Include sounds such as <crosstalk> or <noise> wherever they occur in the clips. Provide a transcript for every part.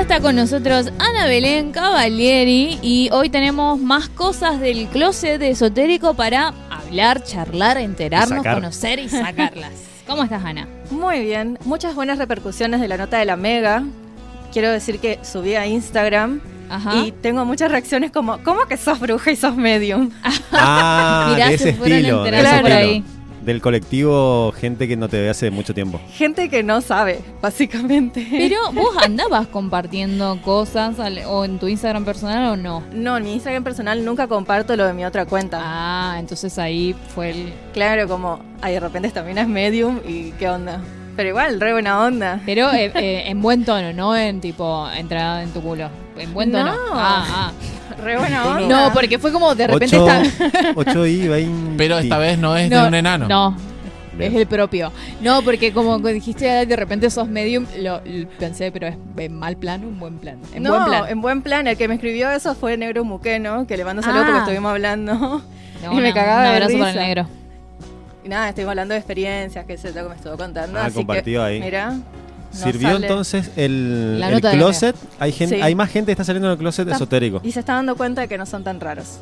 Ya está con nosotros Ana Belén Cavalieri y hoy tenemos más cosas del closet esotérico para hablar, charlar, enterarnos, Sacar. conocer y sacarlas. <laughs> ¿Cómo estás, Ana? Muy bien, muchas buenas repercusiones de la nota de la Mega. Quiero decir que subí a Instagram Ajá. y tengo muchas reacciones como, ¿cómo que sos bruja y sos medium? <laughs> Ah, Mirá, de se ese fueron estilo. de enterando ese por estilo. ahí. Del colectivo gente que no te ve hace mucho tiempo. Gente que no sabe, básicamente. Pero <laughs> vos andabas compartiendo cosas al- o en tu Instagram personal o no. No, en mi Instagram personal nunca comparto lo de mi otra cuenta. Ah, entonces ahí fue el... Claro, como, ay, de repente esta mina es medium y qué onda. Pero igual, re buena onda. Pero eh, <laughs> eh, en buen tono, no en tipo entrada en tu culo. En buen tono. No. Ah, Re buena onda. No, porque fue como de repente 8, está... y 20. Pero esta vez no es de No, un enano. No, Bien. es el propio. No, porque como dijiste "Ay, de repente sos medium, lo, lo pensé, pero es en mal plan, un buen plan. En no, buen plan. en buen plan. El que me escribió eso fue Negro Muqueno, que le mando saludos Ah. porque estuvimos hablando. No, <laughs> y me no, cagaba Un de abrazo para el risa. negro. Y nada, estuvimos hablando de experiencias, que es lo que me estuvo contando. Ah, así compartido que, ahí. Mira. ¿Sirvió sale. entonces el, el closet? Hay, gente, Sí. hay más gente que está saliendo del closet Está- esotérico. Y se está dando cuenta de que no son tan raros.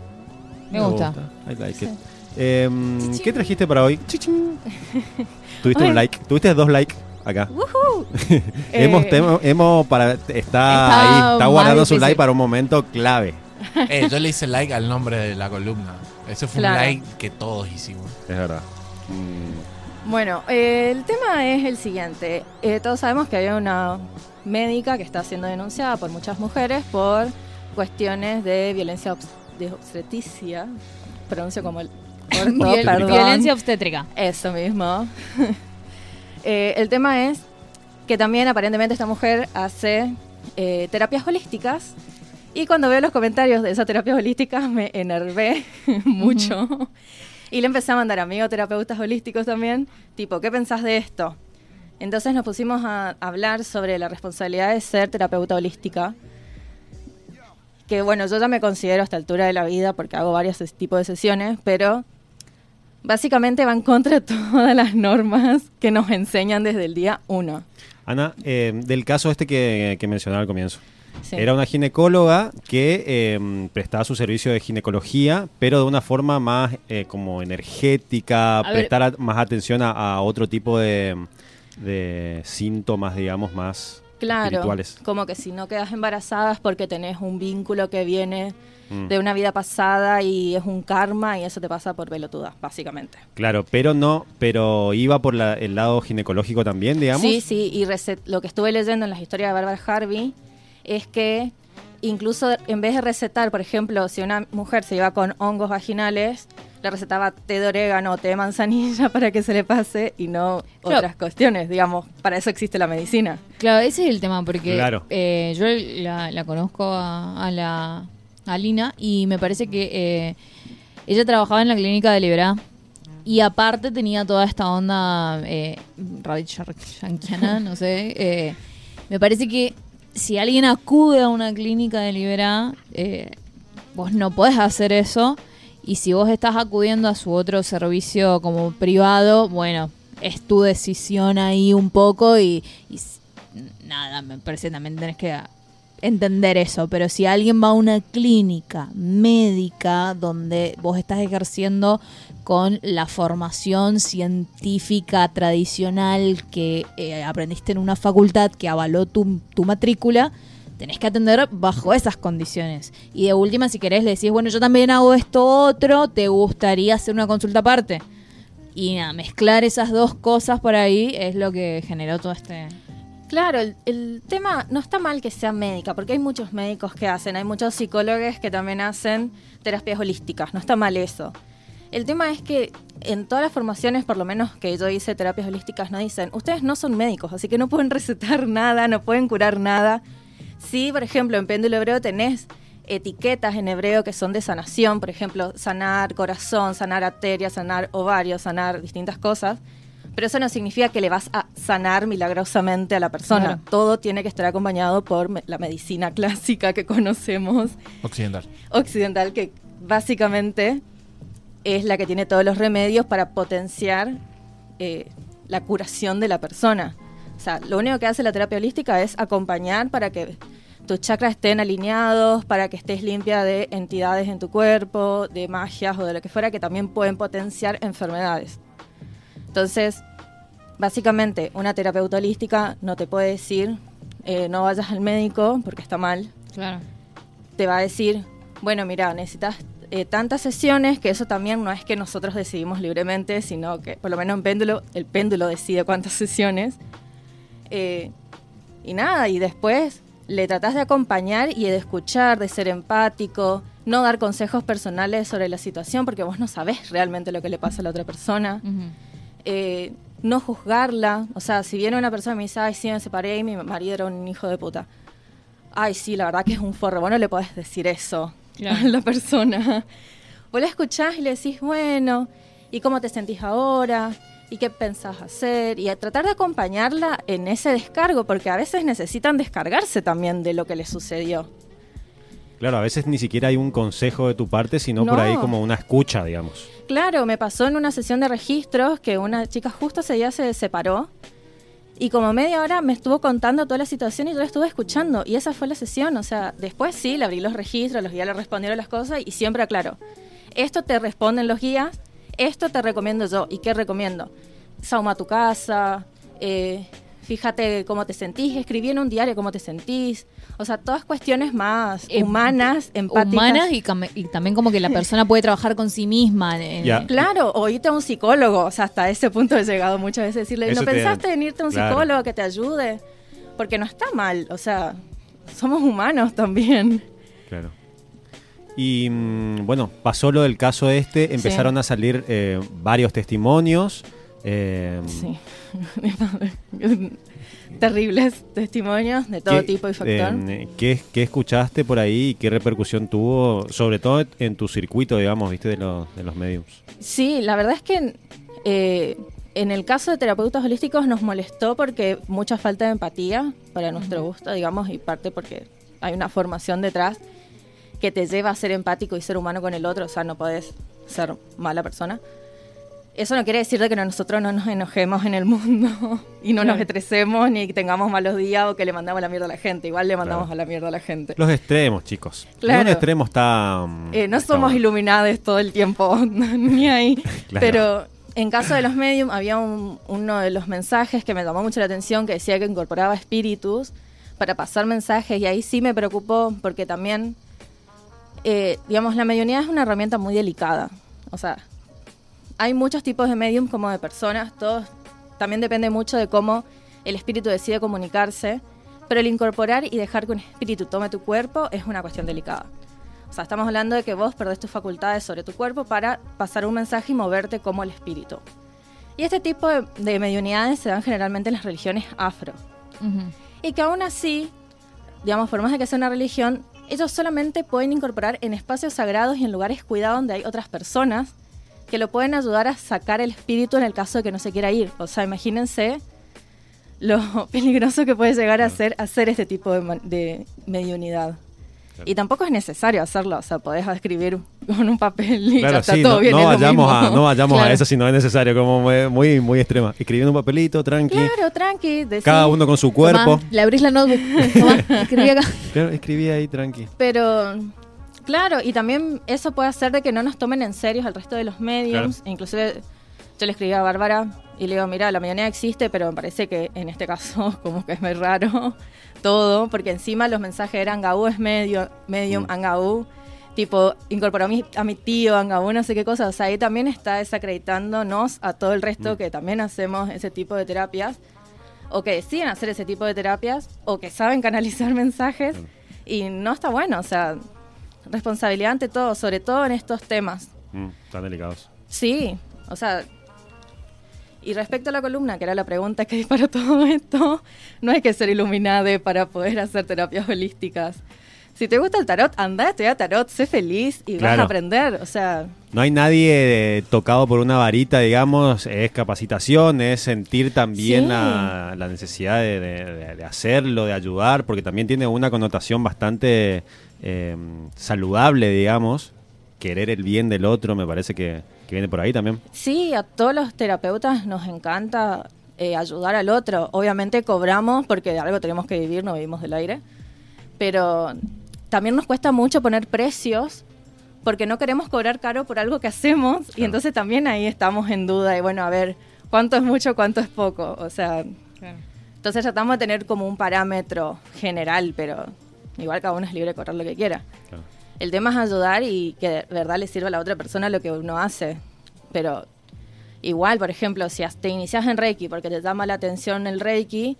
Me gusta. I like Sí. it. Em. ¿Qué trajiste para hoy? <laughs> Tuviste un like. Tuviste dos likes acá. <laughs> ¡Woohoo! <laughs> hemos, Eh, temo- hemos para, está, Está ahí, está guardando su like para un momento clave. Eh, yo le hice like al nombre de la columna. Ese fue Claro. un like que todos hicimos. Es verdad. Mm, Bueno, eh, el tema es el siguiente. Eh, todos sabemos que había una médica que está siendo denunciada por muchas mujeres por cuestiones de violencia obs- de obstetricia. Pronuncio como el Viol- <laughs> perdón. violencia obstétrica. Eso mismo. <laughs> Eh, el tema es que también aparentemente esta mujer hace terapias holísticas y cuando veo los comentarios de esas terapias holísticas me enervé <laughs> mucho. Y le empecé a mandar amigos terapeutas holísticos también, tipo, ¿qué pensás de esto? Entonces nos pusimos a hablar sobre la responsabilidad de ser terapeuta holística. Que bueno, yo ya me considero a esta altura de la vida porque hago varios tipos de sesiones, pero básicamente van contra <laughs> todas las normas que nos enseñan desde el día uno. Ana, eh, del caso este que mencionaba al comienzo. Sí. Era una ginecóloga que eh, prestaba su servicio de ginecología, pero de una forma más eh, como energética, A prestar a- más atención a, a otro tipo de, de síntomas, digamos, más Claro, como que si no quedas embarazada es porque tenés un vínculo que viene Mm. de una vida pasada y es un karma y eso te pasa por pelotuda, básicamente. Claro, pero no, pero iba por la- el lado ginecológico también, digamos. Sí, sí, y lo que estuve leyendo en las historias de Barbara Harvey es que incluso en vez de recetar, por ejemplo, si una mujer se iba con hongos vaginales, le recetaba té de orégano o té de manzanilla <laughs> para que se le pase y no Claro. otras cuestiones, digamos, para eso existe la medicina. Claro, ese es el tema, porque Claro. eh, yo la, la conozco a, a la a Lina y me parece que eh, ella trabajaba en la clínica de Liberá y aparte tenía toda esta onda eh, no sé. eh, me parece que si alguien acude a una clínica de Liberá, eh, vos no podés hacer eso. Y si vos estás acudiendo a su otro servicio como privado, bueno, es tu decisión ahí un poco y, y nada, me parece también tenés que entender eso. Pero si alguien va a una clínica médica donde vos estás ejerciendo con la formación científica tradicional que eh, aprendiste en una facultad que avaló tu, tu matrícula, tenés que atender bajo esas condiciones. Y de última, si querés, le decís, bueno, yo también hago esto otro, ¿te gustaría hacer una consulta aparte? Y nada, mezclar esas dos cosas por ahí es lo que generó todo este... Claro, el, tema no está mal que sea médica, porque hay muchos médicos que hacen, hay muchos psicólogos que también hacen terapias holísticas, no está mal eso. El tema es que en todas las formaciones, por lo menos que yo hice terapias holísticas, no dicen, ustedes no son médicos, así que no pueden <laughs> recetar nada, no pueden curar nada. Sí, por ejemplo, en péndulo hebreo tenés etiquetas en hebreo que son de sanación, por ejemplo, sanar corazón, sanar arterias, sanar ovarios, sanar distintas cosas. Pero eso no significa que le vas a sanar milagrosamente a la persona. Claro. Todo tiene que estar acompañado por me- la medicina <laughs> clásica que conocemos, Occidental. occidental, que básicamente es la que tiene todos los remedios para potenciar eh, la curación de la persona. O sea, lo único que hace la terapia holística es acompañar para que tus chakras estén alineados, para que estés limpia de entidades en tu cuerpo, de magias o de lo que fuera que también pueden potenciar enfermedades. Entonces, básicamente, una terapeuta holística no te puede decir eh, no vayas al médico porque está mal. Claro. Te va a decir, bueno, mira, necesitas eh, tantas sesiones que eso también no es que nosotros decidimos libremente, sino que por lo menos en péndulo, el péndulo decide cuántas <laughs> sesiones. Eh, y nada, y después le tratás de acompañar y de escuchar, de ser empático, no dar consejos personales sobre la situación porque vos no sabés realmente lo que le pasa a la otra persona. Eh, no juzgarla, o sea, si viene una persona y me dice, ay, sí, me separé y mi marido era un hijo de puta. Ay, sí, la verdad que es un forro, vos no le podés decir eso Claro. a la persona. <laughs> Vos la escuchás y le decís, bueno, ¿y cómo te sentís ahora? ¿Y qué pensás hacer? Y a tratar de acompañarla en ese descargo, porque a veces necesitan descargarse también de lo que les sucedió. Claro, a veces ni siquiera hay un consejo de tu parte, sino por ahí como una escucha, digamos. Claro, me pasó en una sesión de registros que una chica justo ese día se separó y como media hora me estuvo contando toda la situación y yo la estuve escuchando y esa fue la sesión, o sea, después sí, le abrí los registros, los guías le respondieron las cosas y siempre aclaro, esto te responden los guías, esto te recomiendo yo y qué recomiendo, sauma tu casa, eh, fíjate cómo te sentís, escribí en un diario cómo te sentís, o sea, todas cuestiones más Eh, humanas, empáticas. Humanas y, y también como que la persona puede trabajar con sí misma. en- Ya. Claro, o irte a un psicólogo, o sea, hasta ese punto he llegado muchas veces a decirle, Eso ¿no te- pensaste en irte a un claro. psicólogo que te ayude? Porque no está mal, o sea, somos humanos también. Claro. Y mm, bueno, pasó lo del caso este, empezaron a salir eh, varios testimonios. Eh, Sí. <laughs> Terribles testimonios de todo ¿qué- tipo y factor. eh, ¿qué, qué escuchaste por ahí y qué repercusión tuvo, sobre todo en tu circuito, digamos, viste, de los, de los mediums? Sí, la verdad es que eh, en el caso de terapeutas holísticos nos molestó porque mucha falta de empatía para nuestro gusto, digamos, y parte porque hay una formación detrás que te lleva a ser empático y ser humano con el otro, o sea, no podés ser mala persona. Eso no quiere decir de que nosotros no nos enojemos en el mundo <laughs> y no nos estresemos ni que tengamos malos días o que le mandamos la mierda a la gente. Igual le mandamos Claro. a la mierda a la gente. Los extremos, chicos. Claro. Un extremo está... mm, Eh, no somos iluminados todo el tiempo, <laughs> ni ahí. <laughs> Claro. Pero en caso de los medium, había un- uno de los mensajes que me llamó mucho la atención que decía que incorporaba espíritus para pasar mensajes y ahí sí me preocupó porque también, eh, digamos, la mediunidad es una herramienta muy delicada. O sea, hay muchos tipos de medium como de personas, todos también depende mucho de cómo el espíritu decide comunicarse, pero el incorporar y dejar que un espíritu tome tu cuerpo es una cuestión delicada. O sea, estamos hablando de que vos perdés tus facultades sobre tu cuerpo para pasar un mensaje y moverte como el espíritu. Y este tipo de, de mediunidades se dan generalmente en las religiones afro. Y que aún así, digamos, por más de que sea una religión, ellos solamente pueden incorporar en espacios sagrados y en lugares cuidados donde hay otras personas que lo pueden ayudar a sacar el espíritu en el caso de que no se quiera ir. O sea, imagínense lo <laughs> peligroso que puede llegar a ser hacer este tipo de, de mediunidad. Y tampoco es necesario hacerlo, o sea, podés escribir con un papel y ya Claro, está sí, todo no, bien. no vayamos, a, no vayamos a Claro. eso si no es necesario, como muy, muy, muy extrema. Escribiendo un papelito, tranqui. Claro, tranqui. decí- Cada uno con su cuerpo. Tomá, le abrís la notebook. <laughs> Tomá, escribí acá. Claro, escribí ahí, tranqui. Pero, claro, y también eso puede hacer de que no nos tomen en serio al resto de los mediums. Inclusive yo le escribí a Bárbara y le digo, mira, la medianía existe, pero me parece que en este caso <laughs> como que es muy raro <laughs> todo, porque encima los mensajes eran Gaú es medio, medium, Mm. Angaú, tipo, incorporó a mi, a mi tío, Angaú, no sé qué cosa. O sea, ahí también está desacreditándonos a todo el resto Mm. que también hacemos ese tipo de terapias, o que deciden hacer ese tipo de terapias, o que saben canalizar <laughs> mensajes, Claro. y no está bueno, o sea, responsabilidad ante todo, sobre todo en estos temas. Mm, tan delicados. Sí, o sea, y respecto a la columna, que era la pregunta que disparó todo <laughs> esto, no hay que ser iluminade para poder hacer terapias holísticas. Si te gusta el tarot, anda a estudiar tarot, sé feliz y vas a aprender, o sea, No hay nadie eh, tocado por una varita, digamos, es capacitación, es sentir también Sí. la, la necesidad de- de hacerlo, de ayudar, porque también tiene una connotación bastante eh, saludable, digamos. Querer el bien del otro, me parece que, que viene por ahí también. sí, a todos los terapeutas nos encanta eh, ayudar al otro. Obviamente cobramos porque de algo tenemos que vivir, no vivimos del aire. pero también nos cuesta mucho poner precios porque no queremos cobrar caro por algo que hacemos y Claro. entonces también ahí estamos en duda y bueno, a ver, ¿cuánto es mucho, cuánto es poco? O sea, entonces tratamos de tener como un parámetro general, pero igual cada uno es libre de cobrar lo que quiera. Claro. El tema es ayudar y que de verdad le sirva a la otra persona lo que uno hace. Pero igual, por ejemplo, si te inicias en Reiki porque te llama la atención el Reiki,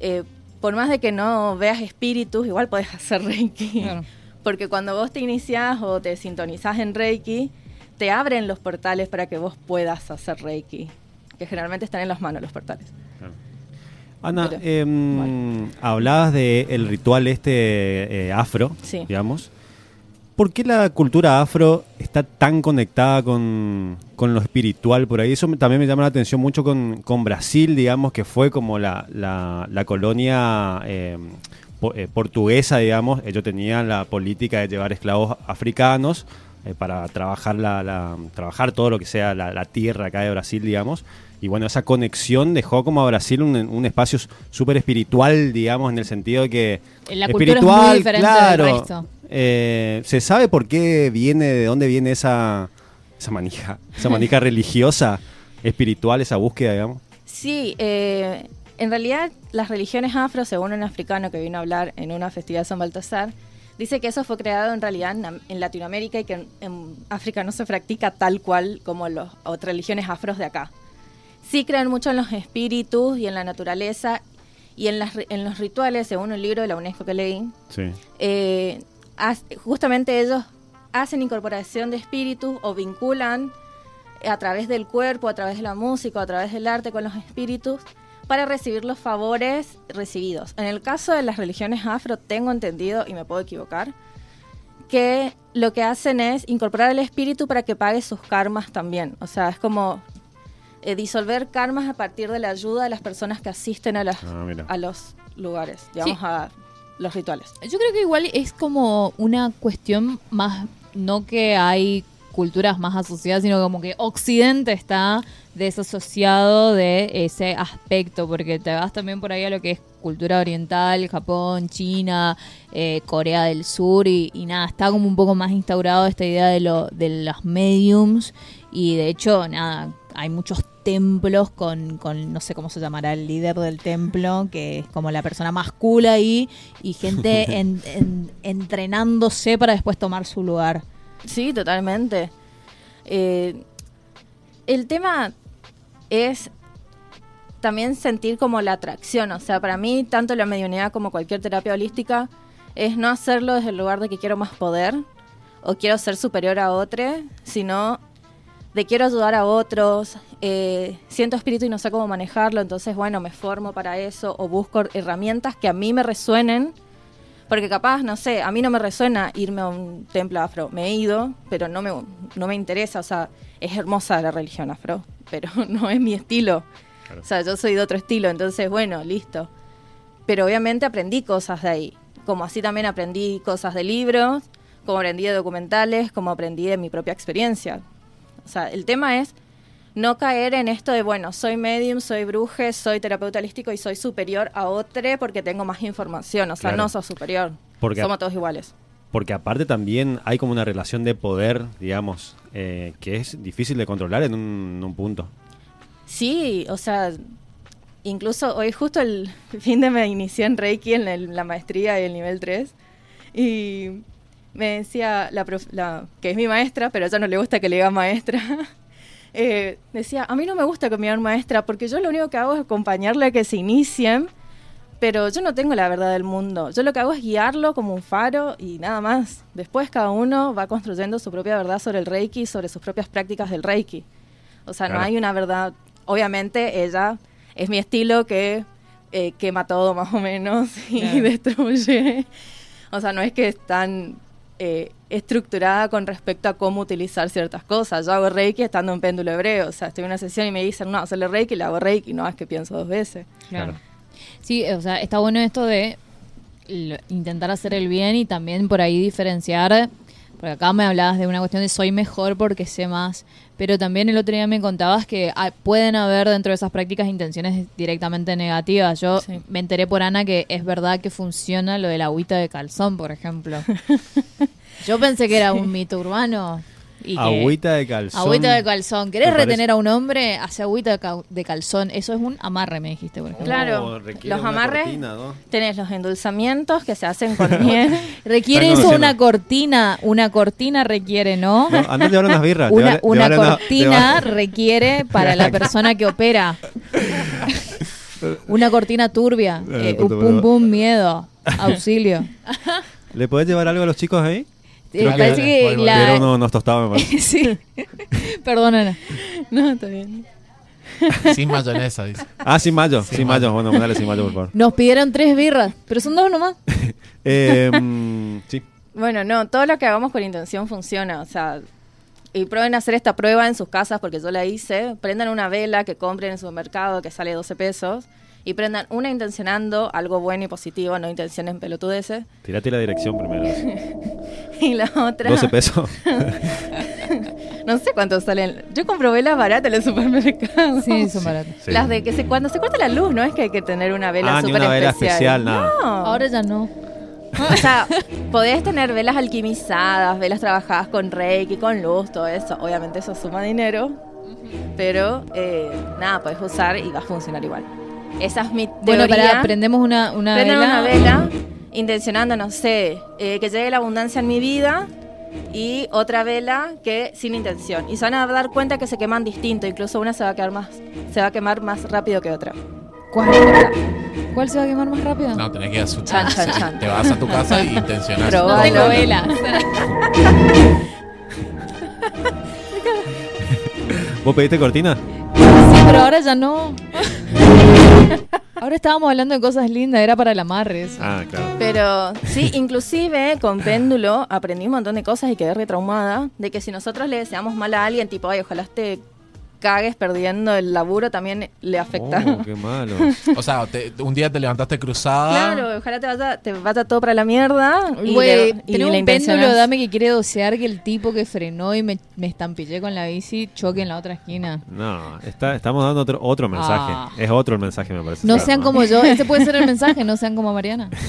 eh, por más de que no veas espíritus, igual podés <laughs> hacer Reiki. Claro. Porque cuando vos te iniciás o te sintonizás en Reiki, te abren los portales para que vos puedas hacer Reiki. Que generalmente están en las manos los portales. Ana, Pero- em, hablabas del ritual este eh, afro, Sí. digamos. ¿Por qué la cultura afro está tan conectada con, con lo espiritual por ahí? Eso también me llama la atención mucho con, con Brasil, digamos, que fue como la, la- la colonia eh, po- eh, portuguesa, digamos. Ellos tenían la política de llevar esclavos africanos eh, para trabajar, la, la- trabajar todo lo que sea la, la tierra acá de Brasil, digamos. Y bueno, esa conexión dejó como a Brasil un, un espacio súper espiritual, digamos, en el sentido de que... La cultura es muy diferente del resto. Eh, ¿Se sabe por qué viene, de dónde viene esa, esa manija, esa manija <laughs> religiosa, espiritual, esa búsqueda, digamos? Sí, eh, en realidad las religiones afro, según un africano que vino a hablar en una festividad de San Baltasar, dice que eso fue creado en realidad en, Am- en Latinoamérica y que en, en África no se practica tal cual como las otras religiones afros de acá. Sí creen mucho en los espíritus y en la naturaleza y en, las, ri- en los rituales, según un libro de la UNESCO que leí, Sí. eh, justamente ellos hacen incorporación de espíritus o vinculan a través del cuerpo, a través de la música, a través del arte con los espíritus para recibir los favores recibidos. En el caso de las religiones afro, tengo entendido, y me puedo equivocar, que lo que hacen es incorporar el espíritu para que pague sus karmas también. O sea, es como eh, disolver karmas a partir de la ayuda de las personas que asisten a, Ah, a los lugares, digamos, Sí. a los rituales. Yo creo que igual es como una cuestión más, no que hay culturas más asociadas, sino como que Occidente está desasociado de ese aspecto, porque te vas también por ahí a lo que es cultura oriental, Japón, China, eh, Corea del Sur, y, y nada, está como un poco más instaurado esta idea de, lo, de los mediums, y de hecho, nada, hay muchos templos con, con, no sé cómo se llamará el líder del templo, que es como la persona más cool ahí, y gente <laughs> en- en- entrenándose para después tomar su lugar. Sí, totalmente. Eh, el tema es también sentir como la atracción. O sea, para mí, tanto la mediunidad como cualquier terapia holística es no hacerlo desde el lugar de que quiero más poder o quiero ser superior a otro, sino de quiero ayudar a otros, eh, siento espíritu y no sé cómo manejarlo, entonces bueno, me formo para eso o busco herramientas que a mí me resuenen, porque capaz, no sé, a mí no me resuena irme a un templo afro, me he ido, pero no me, no me interesa, o sea, es hermosa la religión afro, <laughs> pero no es mi estilo, Claro. o sea, yo soy de otro estilo, entonces bueno, listo. Pero obviamente aprendí cosas de ahí, como así también aprendí cosas de libros, como aprendí de documentales, como aprendí de mi propia experiencia. O sea, el tema es no caer en esto de, bueno, soy medium, soy bruje, soy terapeuta holístico y soy superior a otro porque tengo más información. O sea, Claro. no sos superior. Porque- Somos todos iguales. Porque aparte también hay como una relación de poder, digamos, eh, que es difícil de controlar en un, en un punto. Sí, o sea, incluso hoy justo el <laughs> fin de me inicié en Reiki en el- la maestría y el nivel 3 y me decía la, prof- la que es mi maestra, pero a ella no le gusta que le diga maestra. <laughs> eh, decía, a mí no me gusta digan maestra porque yo lo único que hago es acompañarle a que se inicien, pero yo no tengo la verdad del mundo. Yo lo que hago es guiarlo como un faro y nada más. Después cada uno va construyendo su propia verdad sobre el Reiki sobre sus propias prácticas del Reiki. O sea, no hay una verdad. Obviamente ella es mi estilo que eh, quema todo <laughs> más o menos y Claro. destruye. O sea, no es que es tan eh, estructurada con respecto a cómo utilizar ciertas cosas. Yo hago Reiki estando en péndulo hebreo. O sea, estoy en una sesión y me dicen, no, hacerle Reiki, le hago Reiki. No, es que pienso dos veces. Claro. Sí, o sea, está bueno esto de intentar hacer el bien y también por ahí diferenciar, porque acá me hablabas de una cuestión de soy mejor porque sé más, Pero también el otro día me contabas que ah, pueden haber dentro de esas prácticas intenciones directamente negativas. Yo Sí. me enteré por Ana que es verdad que funciona lo de la agüita de calzón, por ejemplo. <laughs> Yo pensé que era un mito urbano. Y que- Agüita de calzón. Agüita de calzón. ¿Querés retener a un hombre? Hace agüita de, ca- de calzón. Eso es un amarre, me dijiste, por ejemplo. Claro, Oh, los amarres- cortina, ¿no? Tenés los endulzamientos que se hacen con <laughs> miel. Requiere eso una cortina. Una cortina requiere, ¿no? No, andá llevar unas birras. Una, llevar- una cortina requiere para la persona que opera. <laughs> Una cortina turbia. Eh, Eh, pum, pum, miedo. Auxilio. ¿Le podés llevar algo a los chicos ahí? Eh, Creo que- parece que la- unos tostados, me parece. sí. <laughs> Perdón, Ana. No, está bien. <laughs> Sin mayonesa, dice. Ah, sin mayo. Sin, mayo. Bueno, mandale sin mayo, por favor. Nos pidieron tres birras, pero son dos nomás. <laughs> Eh, mm, sí. Bueno, no, todo lo que hagamos con intención funciona. O sea, y prueben a hacer esta prueba en sus casas porque yo la hice. Prendan una vela que compren en el supermercado que sale 12 pesos. Y prendan una intencionando algo bueno y positivo, no intenciones pelotudeces. Tirate la dirección primero. <laughs> Y la otra. 12 pesos. <laughs> No sé cuánto salen. Yo compro velas baratas en el supermercado. Sí, son baratos. Sí. <laughs> Las de que se, cuando se corta la luz, no es que hay que tener una vela Ah, ni vela especial. especial, nada. No. Ahora ya no. O sea, podés tener velas alquimizadas, velas trabajadas con reiki, con luz, todo eso. Obviamente eso suma dinero, pero eh, nada, podés usar y va a funcionar igual. Esa es mi Bueno, para prendemos una, una Prendan vela. una vela intencionando, no sé, eh, que llegue la abundancia en mi vida y otra vela que sin intención. Y se van a dar cuenta que se queman distinto, incluso una se va a quedar más, se va a quemar más rápido que otra. ¿Cuál? ¿Cuál se va a quemar más rápido? No, tenés que ir a su Chan, chan, chan. Te vas a tu casa y intencionás. Probá. No tengo velas. ¿Vos pediste cortina? Sí, pero ahora ya no. <laughs> <laughs> Ahora estábamos hablando de cosas lindas, era para el amarre. eso. Ah, claro. Pero sí, inclusive con péndulo aprendí un montón de cosas y quedé retraumada de que si nosotros le deseamos mal a alguien, tipo, ay, ojalá te cagues perdiendo el laburo, también le afecta. Oh, qué malo. O sea, te- un día te levantaste cruzada. Claro, ojalá te vaya, te vaya todo para la mierda. Y, Güey, tenés un péndulo, dame que quiere dosear que el tipo que frenó y me, me estampillé con la bici choque en la otra esquina. No, está, estamos dando otro, otro mensaje. Ah. Es otro el mensaje, me parece. No Claro, sean como yo, ese puede ser el <laughs> mensaje, no sean como Mariana. <laughs>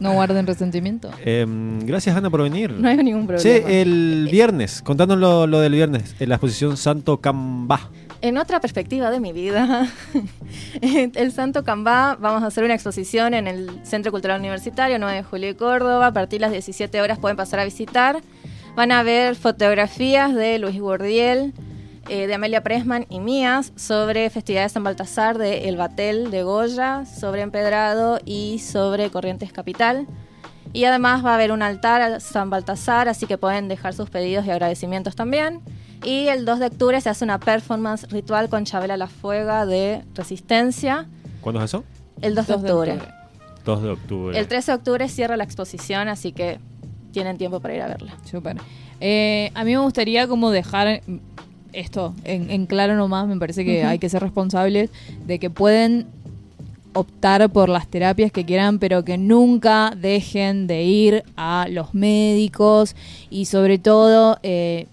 No guarden resentimiento. Em, gracias, Ana, por venir. No hay ningún problema. Che, el viernes, contanos lo, lo del viernes, en la exposición Santo Cambá. En otra perspectiva de mi vida, <laughs> el Santo Cambá, vamos a hacer una exposición en el Centro Cultural Universitario 9 de Julio de Córdoba. A partir de las 17 horas pueden pasar a visitar. Van a ver fotografías de Luis Gordiel, eh, de Amelia Presman y mías sobre festividades de San Baltasar, de El Batel de Goya, sobre Empedrado y sobre Corrientes Capital. Y además va a haber un altar a San Baltasar, así que pueden dejar sus pedidos y agradecimientos también. Y el 2 de octubre se hace una performance ritual con Chabela La Fuega de Resistencia. ¿Cuándo es eso? El 2 de 2 de octubre. octubre. 2 de octubre. El 13 de octubre cierra la exposición, así que tienen tiempo para ir a verla. Súper. Eh, a mí me gustaría como dejar esto en, en claro nomás, me parece que hay que ser responsables de que pueden optar por las terapias que quieran, pero que nunca dejen de ir a los médicos y sobre todo, eh,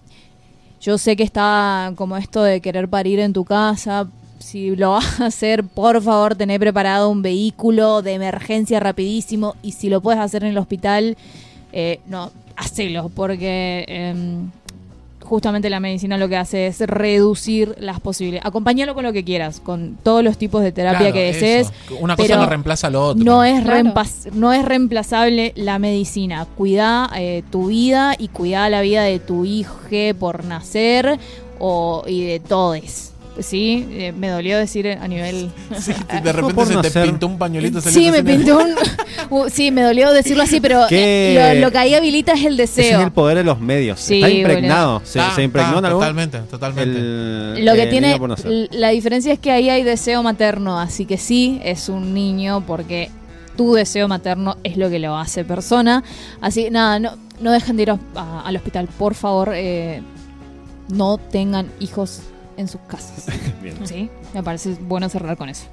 yo sé que está como esto de querer parir en tu casa. Si lo vas a hacer, por favor, tener preparado un vehículo de emergencia rapidísimo y si lo puedes hacer en el hospital, eh, no, hacelo, porque em, justamente la medicina lo que hace es reducir las posibilidades. Acompáñalo con lo que quieras, con todos los tipos de terapia Claro, que eso. desees. Una cosa no reemplaza a lo otro. No es, Claro. no es reemplazable la medicina. Cuida eh, tu vida y cuida la vida de tu hijo por nacer o, y de todos. Sí, Eh, me dolió decir a nivel... <laughs> Sí, de repente se te pintó un pañuelito. Sí, me pintó un... <laughs> Uh, sí, me dolió decirlo así, pero eh, lo, lo que ahí habilita es el Ese deseo. es el poder de los medios. Sí, está impregnado. Se, impregnó en algún Totalmente, totalmente. el- Lo que tiene, la diferencia es que ahí hay deseo materno, así que sí, es un niño porque tu deseo materno es lo que lo hace persona. Así, nada, no, no dejen de ir a- a- al hospital, por favor, eh, no tengan hijos en sus casas. <laughs> Bien. ¿Sí? Me parece bueno cerrar con eso.